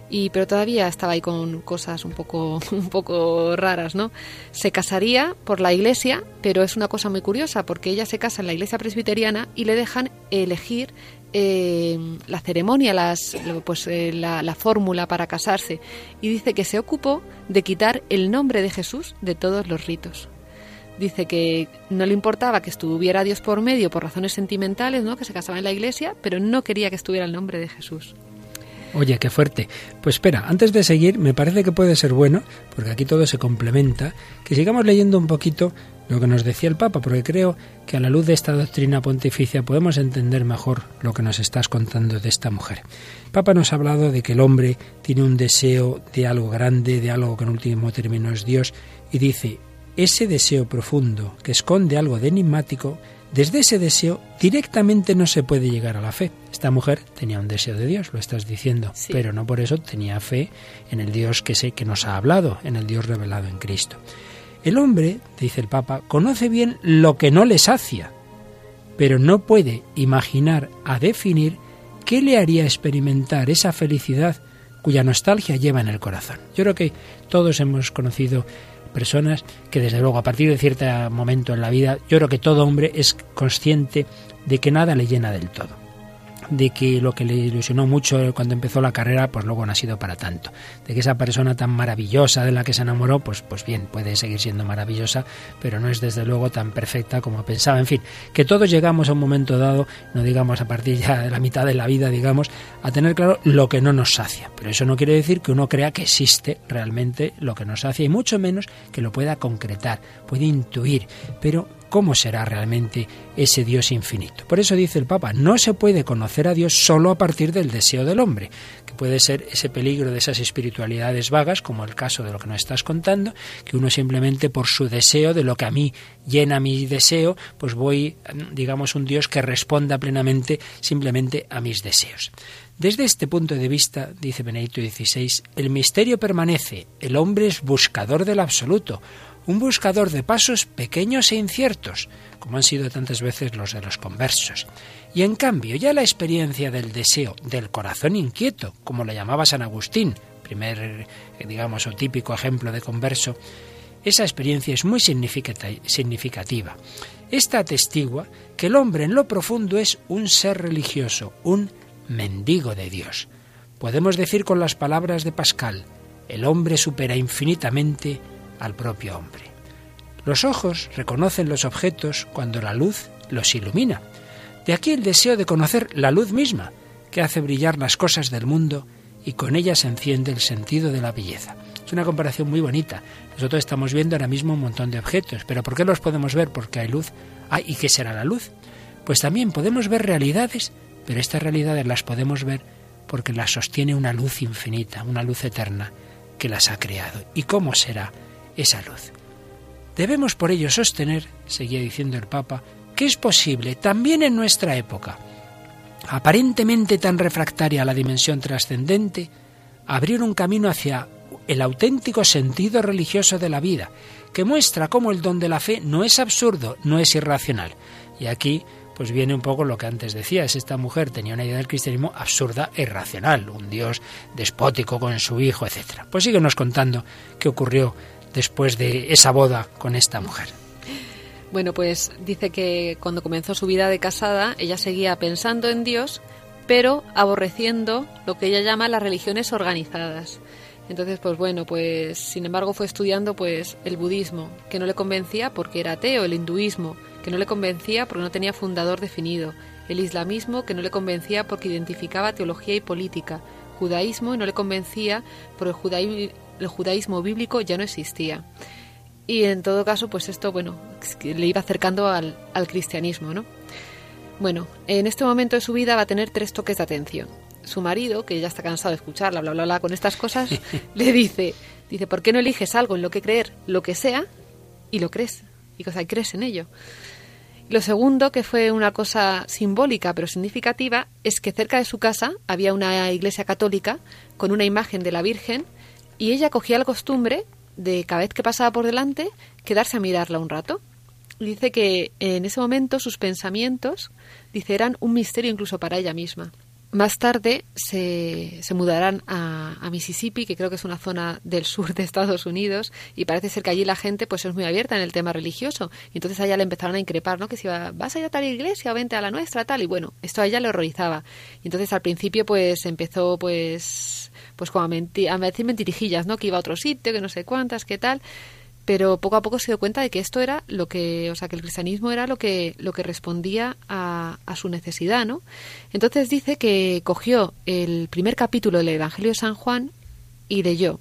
y pero todavía estaba ahí con cosas un poco un poco raras no se casaría por la iglesia pero es una cosa muy curiosa porque ella se casa en la iglesia presbiteriana y le dejan elegir eh, la ceremonia, las, pues, eh, la, la fórmula para casarse y dice que se ocupó de quitar el nombre de Jesús de todos los ritos. Dice que no le importaba que estuviera Dios por medio por razones sentimentales, ¿no? que se casaba en la iglesia, pero no quería que estuviera el nombre de Jesús. Oye, qué fuerte. Pues espera, antes de seguir, me parece que puede ser bueno, porque aquí todo se complementa, que sigamos leyendo un poquito lo que nos decía el Papa, porque creo que a la luz de esta doctrina pontificia podemos entender mejor lo que nos estás contando de esta mujer. El Papa nos ha hablado de que el hombre tiene un deseo de algo grande, de algo que en último término es Dios, y dice, ese deseo profundo que esconde algo de enigmático, desde ese deseo directamente no se puede llegar a la fe. Esta mujer tenía un deseo de Dios, lo estás diciendo, Sí. pero no por eso tenía fe en el Dios que sé que nos ha hablado, en el Dios revelado en Cristo. El hombre, dice el Papa, conoce bien lo que no le sacia, pero no puede imaginar a definir qué le haría experimentar esa felicidad cuya nostalgia lleva en el corazón. Yo creo que todos hemos conocido personas que desde luego a partir de cierto momento en la vida, yo creo que todo hombre es consciente de que nada le llena del todo de que lo que le ilusionó mucho cuando empezó la carrera, pues luego no ha sido para tanto. De que esa persona tan maravillosa de la que se enamoró, pues, pues bien, puede seguir siendo maravillosa, pero no es desde luego tan perfecta como pensaba. En fin, que todos llegamos a un momento dado, no digamos a partir ya de la mitad de la vida, digamos, a tener claro lo que no nos sacia. Pero eso no quiere decir que uno crea que existe realmente lo que nos sacia, y mucho menos que lo pueda concretar, puede intuir. Pero ¿Cómo será realmente ese Dios infinito? Por eso dice el Papa, no se puede conocer a Dios solo a partir del deseo del hombre, que puede ser ese peligro de esas espiritualidades vagas, como el caso de lo que nos estás contando, que uno simplemente por su deseo, de lo que a mí llena mi deseo, pues voy, digamos, un Dios que responda plenamente simplemente a mis deseos. Desde este punto de vista, dice Benedicto XVI, el misterio permanece, el hombre es buscador del absoluto, un buscador de pasos pequeños e inciertos, como han sido tantas veces los de los conversos. Y en cambio, ya la experiencia del deseo, del corazón inquieto, como lo llamaba San Agustín, primer, digamos, o típico ejemplo de converso, esa experiencia es muy significativa. Esta atestigua que el hombre en lo profundo es un ser religioso, un mendigo de Dios. Podemos decir con las palabras de Pascal, el hombre supera infinitamente al propio hombre. Los ojos reconocen los objetos cuando la luz los ilumina. De aquí el deseo de conocer la luz misma, que hace brillar las cosas del mundo y con ella se enciende el sentido de la belleza. Es una comparación muy bonita. Nosotros estamos viendo ahora mismo un montón de objetos, pero ¿por qué los podemos ver? Porque hay luz. Ah, ¿y qué será la luz? Pues también podemos ver realidades, pero estas realidades las podemos ver porque las sostiene una luz infinita, una luz eterna que las ha creado. ¿Y cómo será esa luz? Debemos por ello sostener, seguía diciendo el Papa, que es posible también en nuestra época, aparentemente tan refractaria a la dimensión trascendente, abrir un camino hacia el auténtico sentido religioso de la vida, que muestra cómo el don de la fe no es absurdo, no es irracional. Y aquí pues viene un poco lo que antes decías, esta mujer tenía una idea del cristianismo absurda e irracional, un dios despótico con su hijo, etc. Pues síguenos contando qué ocurrió después de esa boda con esta mujer. Bueno, pues dice que cuando comenzó su vida de casada, ella seguía pensando en Dios, pero aborreciendo lo que ella llama las religiones organizadas. Entonces, pues bueno, pues sin embargo fue estudiando pues el budismo, que no le convencía porque era ateo, el hinduismo, que no le convencía porque no tenía fundador definido, el islamismo, que no le convencía porque identificaba teología y política, judaísmo y no le convencía porque el judaísmo, el judaísmo bíblico ya no existía. Y en todo caso, pues esto, bueno, le iba acercando al, al cristianismo, ¿no? Bueno, en este momento de su vida va a tener tres toques de atención. Su marido, que ya está cansado de escucharla, bla, bla, bla, con estas cosas, le dice, dice, ¿por qué no eliges algo en lo que creer, lo que sea, y lo crees? Y, cosa, y crees en ello. Lo segundo, que fue una cosa simbólica pero significativa, es que cerca de su casa había una iglesia católica con una imagen de la Virgen y ella cogía la costumbre de cada vez que pasaba por delante quedarse a mirarla un rato. Dice que en ese momento sus pensamientos, dice, eran un misterio incluso para ella misma. Más tarde se, se mudarán a, Mississippi, que creo que es una zona del sur de Estados Unidos, y parece ser que allí la gente pues es muy abierta en el tema religioso. Y entonces a ella le empezaron a increpar, ¿no? Que si va, vas a ir a tal iglesia o vente a la nuestra, tal. Y bueno, esto a ella le horrorizaba. Y entonces al principio pues empezó pues pues como a, mentir, a decir mentirijillas, ¿no? Que iba a otro sitio, que no sé cuántas, qué tal pero poco a poco se dio cuenta de que esto era lo que, o sea, que el cristianismo era lo que, lo que respondía a, a, su necesidad, ¿no? Entonces dice que cogió el primer capítulo del Evangelio de San Juan y leyó.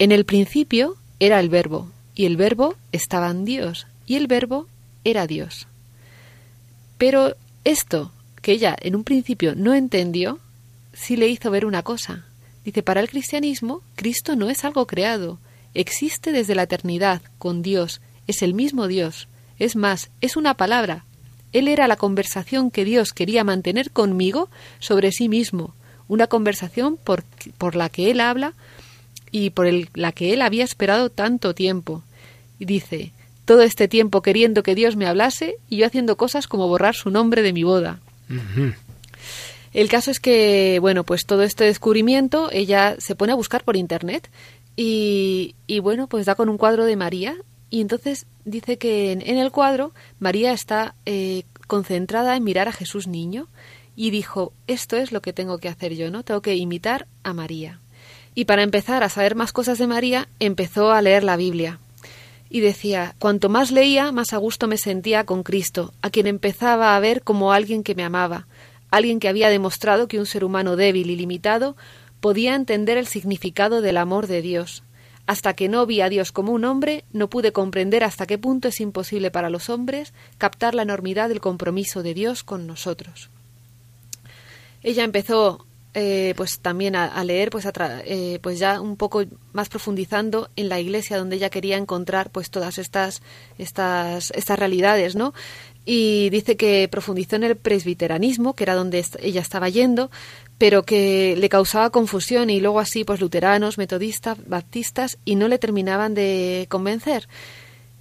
En el principio era el verbo, y el verbo estaba en Dios, y el verbo era Dios. Pero esto, que ella en un principio no entendió, sí le hizo ver una cosa. Dice, para el cristianismo, Cristo no es algo creado, existe desde la eternidad, con Dios, es el mismo Dios. Es más, es una palabra. Él era la conversación que Dios quería mantener conmigo sobre sí mismo, una conversación por, por la que Él habla y por la que Él había esperado tanto tiempo. Y dice, todo este tiempo queriendo que Dios me hablase y yo haciendo cosas como borrar su nombre de mi boda. El caso es que, bueno, pues todo este descubrimiento, ella se pone a buscar por Internet y, y, bueno, pues da con un cuadro de María y entonces dice que en, en el cuadro María está eh, concentrada en mirar a Jesús niño y dijo, esto es lo que tengo que hacer yo, ¿no? Tengo que imitar a María. Y para empezar a saber más cosas de María, empezó a leer la Biblia. Y decía, cuanto más leía, más a gusto me sentía con Cristo, a quien empezaba a ver como alguien que me amaba, alguien que había demostrado que un ser humano débil y limitado podía entender el significado del amor de Dios. Hasta que no vi a Dios como un hombre, no pude comprender hasta qué punto es imposible para los hombres captar la enormidad del compromiso de Dios con nosotros. Ella empezó eh, pues también a, leer pues, eh, pues ya un poco más profundizando en la iglesia donde ella quería encontrar pues todas estas estas estas realidades no y dice que profundizó en el presbiteranismo que era donde ella estaba yendo pero que le causaba confusión y luego así pues luteranos metodistas baptistas y no le terminaban de convencer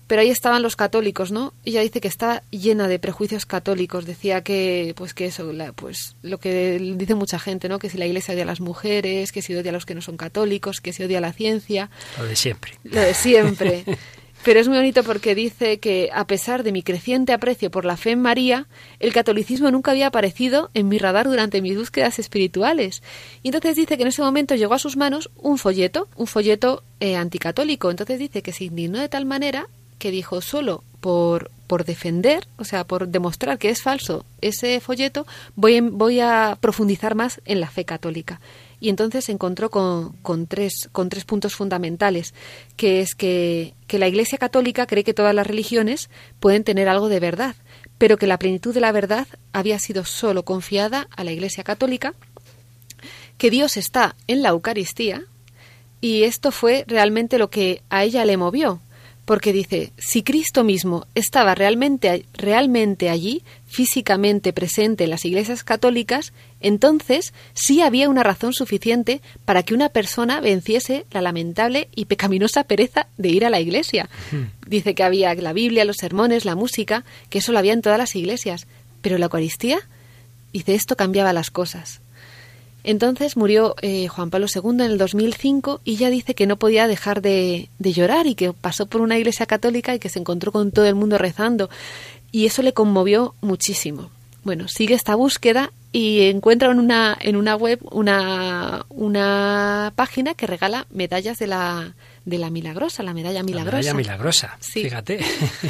pero ahí estaban los católicos, ¿no? Ella dice que estaba llena de prejuicios católicos. Decía que, pues que eso, la, pues lo que dice mucha gente, ¿no? Que si la Iglesia odia a las mujeres, que si odia a los que no son católicos, que si odia a la ciencia. Lo de siempre. Lo de siempre. Pero es muy bonito porque dice que, a pesar de mi creciente aprecio por la fe en María, el catolicismo nunca había aparecido en mi radar durante mis búsquedas espirituales. Y entonces dice que en ese momento llegó a sus manos un folleto, un folleto eh, anticatólico. Entonces dice que se indignó de tal manera que dijo solo por, por defender, o sea, por demostrar que es falso ese folleto, voy, voy a profundizar más en la fe católica. Y entonces se encontró con, con, tres, con tres puntos fundamentales, que es que, que la Iglesia Católica cree que todas las religiones pueden tener algo de verdad, pero que la plenitud de la verdad había sido solo confiada a la Iglesia Católica, que Dios está en la Eucaristía, y esto fue realmente lo que a ella le movió, porque dice, si Cristo mismo estaba realmente, realmente allí, físicamente presente en las iglesias católicas, entonces sí había una razón suficiente para que una persona venciese la lamentable y pecaminosa pereza de ir a la iglesia. Dice que había la Biblia, los sermones, la música, que eso lo había en todas las iglesias, pero la Eucaristía, dice, esto cambiaba las cosas. Entonces murió eh, Juan Pablo II en el 2005 y ya dice que no podía dejar de, de, llorar y que pasó por una iglesia católica y que se encontró con todo el mundo rezando y eso le conmovió muchísimo. Bueno, sigue esta búsqueda y encuentra en una, en una web una, una página que regala medallas de la, de la milagrosa, la medalla milagrosa. La medalla milagrosa, sí. fíjate.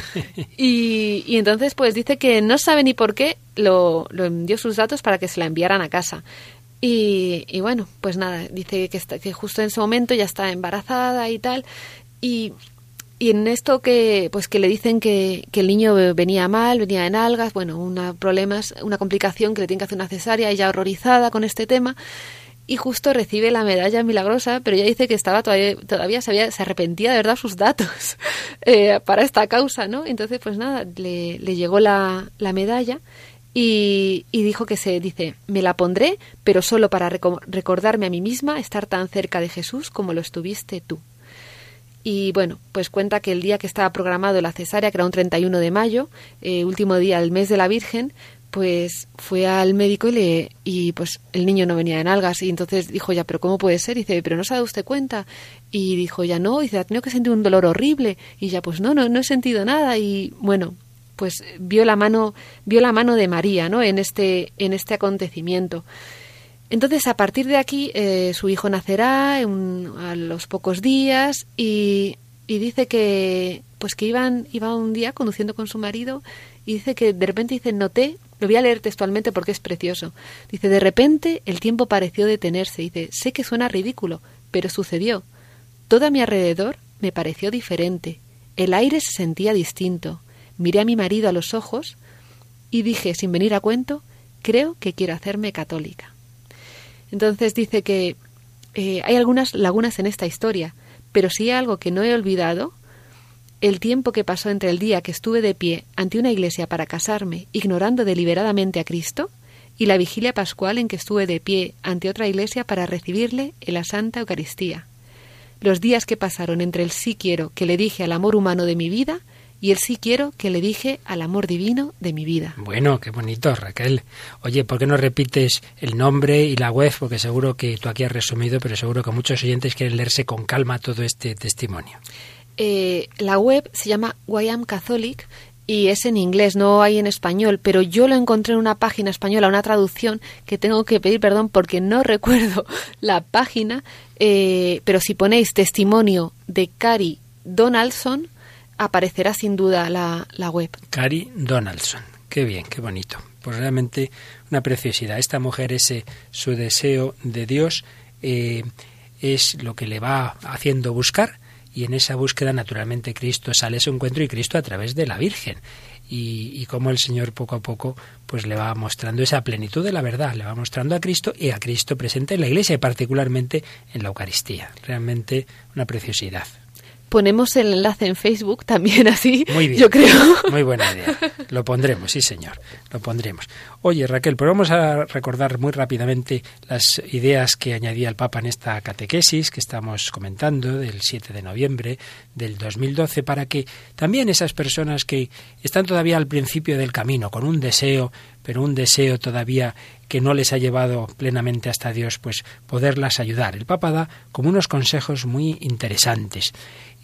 y, y, entonces pues dice que no sabe ni por qué lo, lo envió sus datos para que se la enviaran a casa Y, y bueno, pues nada, dice que, está, que justo en ese momento ya está embarazada y tal. Y, y en esto que pues que le dicen que, que, el niño venía mal, venía en algas, bueno, una problemas, una complicación que le tiene que hacer una cesárea, ella horrorizada con este tema y justo recibe la medalla milagrosa, pero ella dice que estaba todavía, todavía se, se arrepentía de verdad sus datos eh, para esta causa, ¿no? Entonces, pues nada, le, le llegó la, la medalla y, y, dijo que se dice, me la pondré, pero solo para recordarme a mí misma estar tan cerca de Jesús como lo estuviste tú. Y bueno, pues cuenta que el día que estaba programado la cesárea, que era un 31 de mayo, eh, último día del mes de la Virgen, pues fue al médico y le y pues el niño no venía en algas y entonces dijo ya pero cómo puede ser y dice pero no se ha dado usted cuenta y dijo ya no y dice ha tenido que sentir un dolor horrible y ya pues no no no he sentido nada y bueno pues vio la mano vio la mano de María no en este en este acontecimiento entonces a partir de aquí eh, su hijo nacerá a los pocos días y, y dice que pues que iban iba un día conduciendo con su marido y dice que de repente dice noté lo voy a leer textualmente porque es precioso. Dice, de repente el tiempo pareció detenerse. Dice, sé que suena ridículo, pero sucedió. Todo a mi alrededor me pareció diferente. El aire se sentía distinto. Miré a mi marido a los ojos y dije, sin venir a cuento, creo que quiero hacerme católica. Entonces dice que eh, hay algunas lagunas en esta historia, pero hay algo que no he olvidado el tiempo que pasó entre el día que estuve de pie ante una iglesia para casarme, ignorando deliberadamente a Cristo, y la vigilia pascual en que estuve de pie ante otra iglesia para recibirle en la Santa Eucaristía. Los días que pasaron entre el sí quiero que le dije al amor humano de mi vida y el sí quiero que le dije al amor divino de mi vida. Bueno, qué bonito, Raquel. Oye, ¿por qué no repites el nombre y la web? Porque seguro que tú aquí has resumido, pero seguro que muchos oyentes quieren leerse con calma todo este testimonio. Eh, la web se llama Am Catholic y es en inglés, no hay en español, pero yo lo encontré en una página española, una traducción que tengo que pedir perdón porque no recuerdo la página, eh, pero si ponéis testimonio de Cari Donaldson, aparecerá sin duda la, la web. Cari Donaldson, qué bien, qué bonito. Pues realmente una preciosidad. Esta mujer, ese su deseo de Dios, eh, es lo que le va haciendo buscar y en esa búsqueda naturalmente Cristo sale a su encuentro y Cristo a través de la Virgen y, y cómo el Señor poco a poco pues le va mostrando esa plenitud de la verdad, le va mostrando a Cristo y a Cristo presente en la Iglesia y particularmente en la Eucaristía. Realmente una preciosidad ponemos el enlace en Facebook también así. Muy bien. Yo creo. Muy buena idea. Lo pondremos, sí, señor. Lo pondremos. Oye, Raquel, pues vamos a recordar muy rápidamente las ideas que añadía el Papa en esta catequesis que estamos comentando del 7 de noviembre del 2012 para que también esas personas que están todavía al principio del camino con un deseo, pero un deseo todavía que no les ha llevado plenamente hasta Dios, pues poderlas ayudar. El Papa da como unos consejos muy interesantes.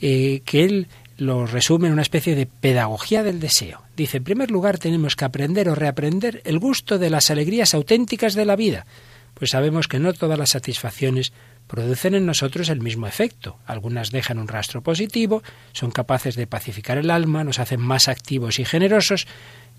Eh, que él lo resume en una especie de pedagogía del deseo. Dice, en primer lugar tenemos que aprender o reaprender el gusto de las alegrías auténticas de la vida, pues sabemos que no todas las satisfacciones producen en nosotros el mismo efecto. Algunas dejan un rastro positivo, son capaces de pacificar el alma, nos hacen más activos y generosos,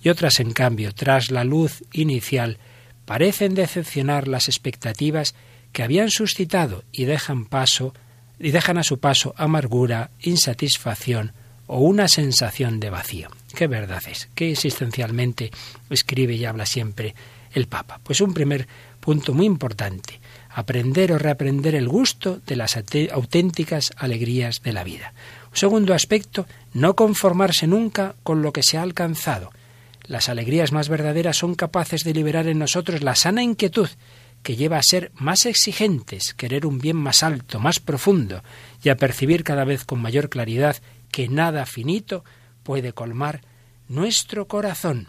y otras, en cambio, tras la luz inicial, parecen decepcionar las expectativas que habían suscitado y dejan paso y dejan a su paso amargura, insatisfacción o una sensación de vacío. ¿Qué verdad es? ¿Qué existencialmente escribe y habla siempre el Papa? Pues un primer punto muy importante, aprender o reaprender el gusto de las auténticas alegrías de la vida. Un segundo aspecto, no conformarse nunca con lo que se ha alcanzado. Las alegrías más verdaderas son capaces de liberar en nosotros la sana inquietud que lleva a ser más exigentes, querer un bien más alto, más profundo, y a percibir cada vez con mayor claridad que nada finito puede colmar nuestro corazón.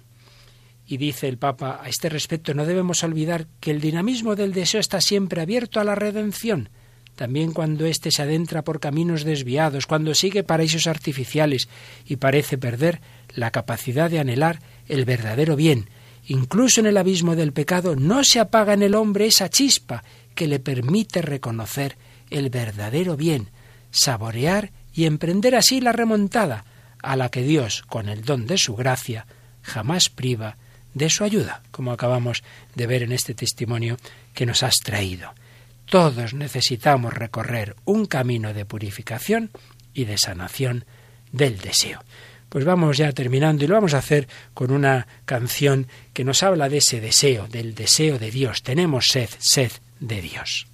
Y dice el Papa, a este respecto no debemos olvidar que el dinamismo del deseo está siempre abierto a la redención, también cuando éste se adentra por caminos desviados, cuando sigue paraísos artificiales y parece perder la capacidad de anhelar el verdadero bien, Incluso en el abismo del pecado no se apaga en el hombre esa chispa que le permite reconocer el verdadero bien, saborear y emprender así la remontada a la que Dios, con el don de su gracia, jamás priva de su ayuda, como acabamos de ver en este testimonio que nos has traído. Todos necesitamos recorrer un camino de purificación y de sanación del deseo. Pues vamos ya terminando y lo vamos a hacer con una canción que nos habla de ese deseo, del deseo de Dios. Tenemos sed, sed de Dios.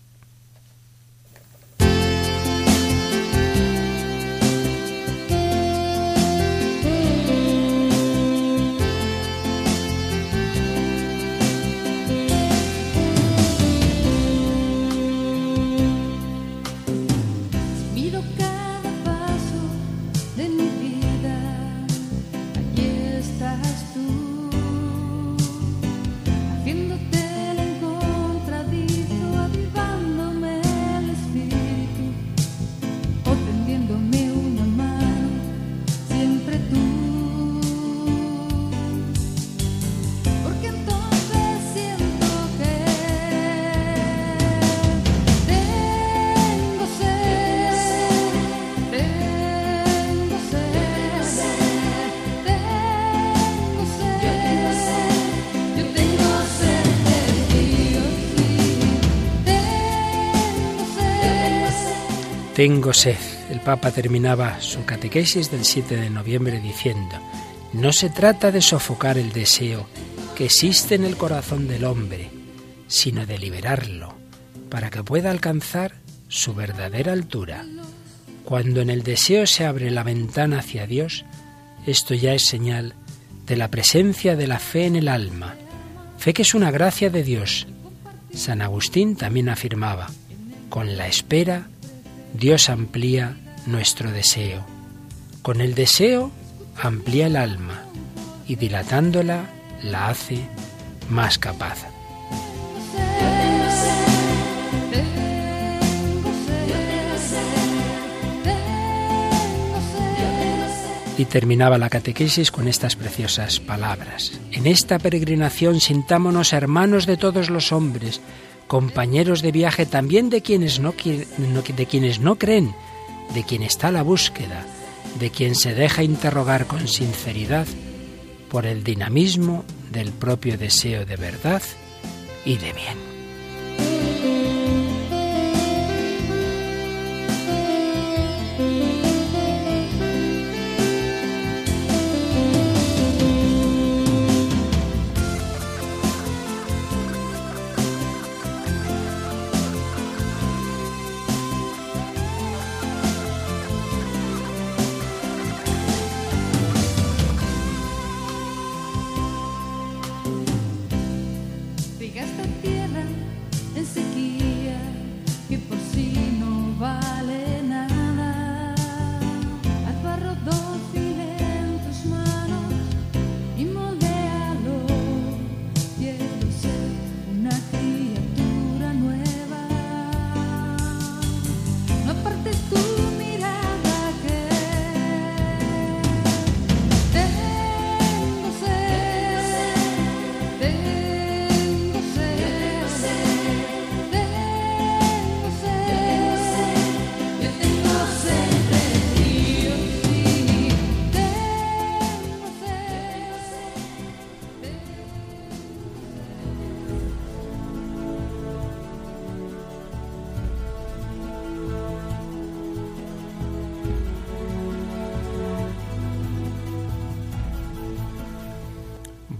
Tengo sed. El Papa terminaba su catequesis del 7 de noviembre diciendo, no se trata de sofocar el deseo que existe en el corazón del hombre, sino de liberarlo, para que pueda alcanzar su verdadera altura. Cuando en el deseo se abre la ventana hacia Dios, esto ya es señal de la presencia de la fe en el alma, fe que es una gracia de Dios. San Agustín también afirmaba, con la espera Dios amplía nuestro deseo. Con el deseo amplía el alma y dilatándola la hace más capaz. Y terminaba la catequesis con estas preciosas palabras. En esta peregrinación sintámonos hermanos de todos los hombres, compañeros de viaje también de quienes no, de quienes no creen, de quien está a la búsqueda, de quien se deja interrogar con sinceridad por el dinamismo del propio deseo de verdad y de bien.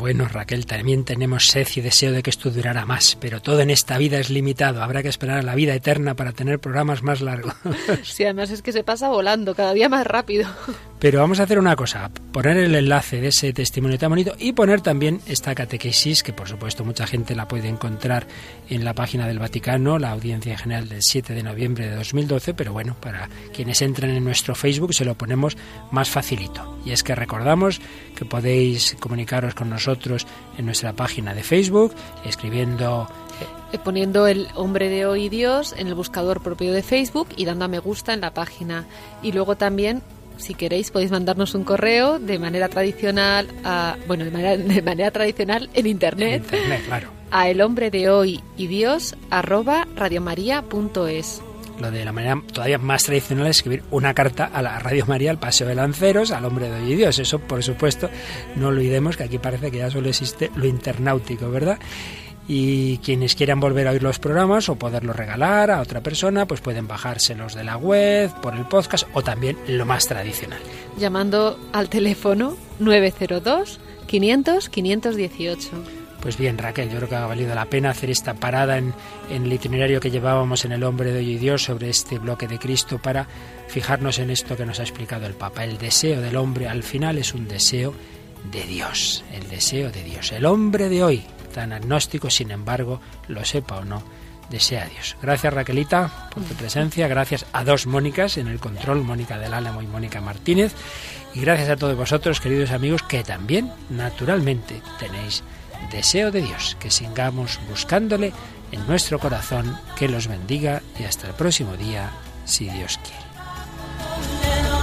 Bueno, Raquel, también tenemos sed y deseo de que esto durara más, pero todo en esta vida es limitado. Habrá que esperar a la vida eterna para tener programas más largos. Sí, además es que se pasa volando, cada día más rápido. Pero vamos a hacer una cosa, poner el enlace de ese testimonio tan bonito y poner también esta catequesis, que por supuesto mucha gente la puede encontrar en la página del Vaticano, la audiencia general del 7 de noviembre de 2012, pero bueno, para quienes entren en nuestro Facebook se lo ponemos más facilito. Y es que recordamos que podéis comunicaros con nosotros en nuestra página de Facebook, escribiendo eh, poniendo el hombre de hoy Dios en el buscador propio de Facebook y dando a me gusta en la página. Y luego también si queréis podéis mandarnos un correo de manera tradicional a, bueno de manera, tradicional en internet, claro. a el hombre de hoy y dios arroba radiomaria.es lo de la manera todavía más tradicional es escribir una carta a la Radio María, al Paseo de Lanceros, al hombre de hoy y Dios. Eso, por supuesto, no olvidemos que aquí parece que ya solo existe lo internáutico, ¿verdad? Y quienes quieran volver a oír los programas o poderlos regalar a otra persona, pues pueden bajárselos de la web, por el podcast o también lo más tradicional. Llamando al teléfono 902 500 518. Pues bien, Raquel, yo creo que ha valido la pena hacer esta parada en, en, el itinerario que llevábamos en El Hombre de Hoy y Dios sobre este bloque de Cristo para fijarnos en esto que nos ha explicado el Papa. El deseo del hombre al final es un deseo de Dios, el deseo de Dios. El hombre de hoy, tan agnóstico, sin embargo, lo sepa o no, desea Dios. Gracias Raquelita por tu presencia, gracias a dos Mónicas en el control, Mónica del Álamo y Mónica Martínez, y gracias a todos vosotros, queridos amigos, que también, naturalmente, tenéis deseo de Dios, que sigamos buscándole en nuestro corazón, que los bendiga y hasta el próximo día, si Dios quiere.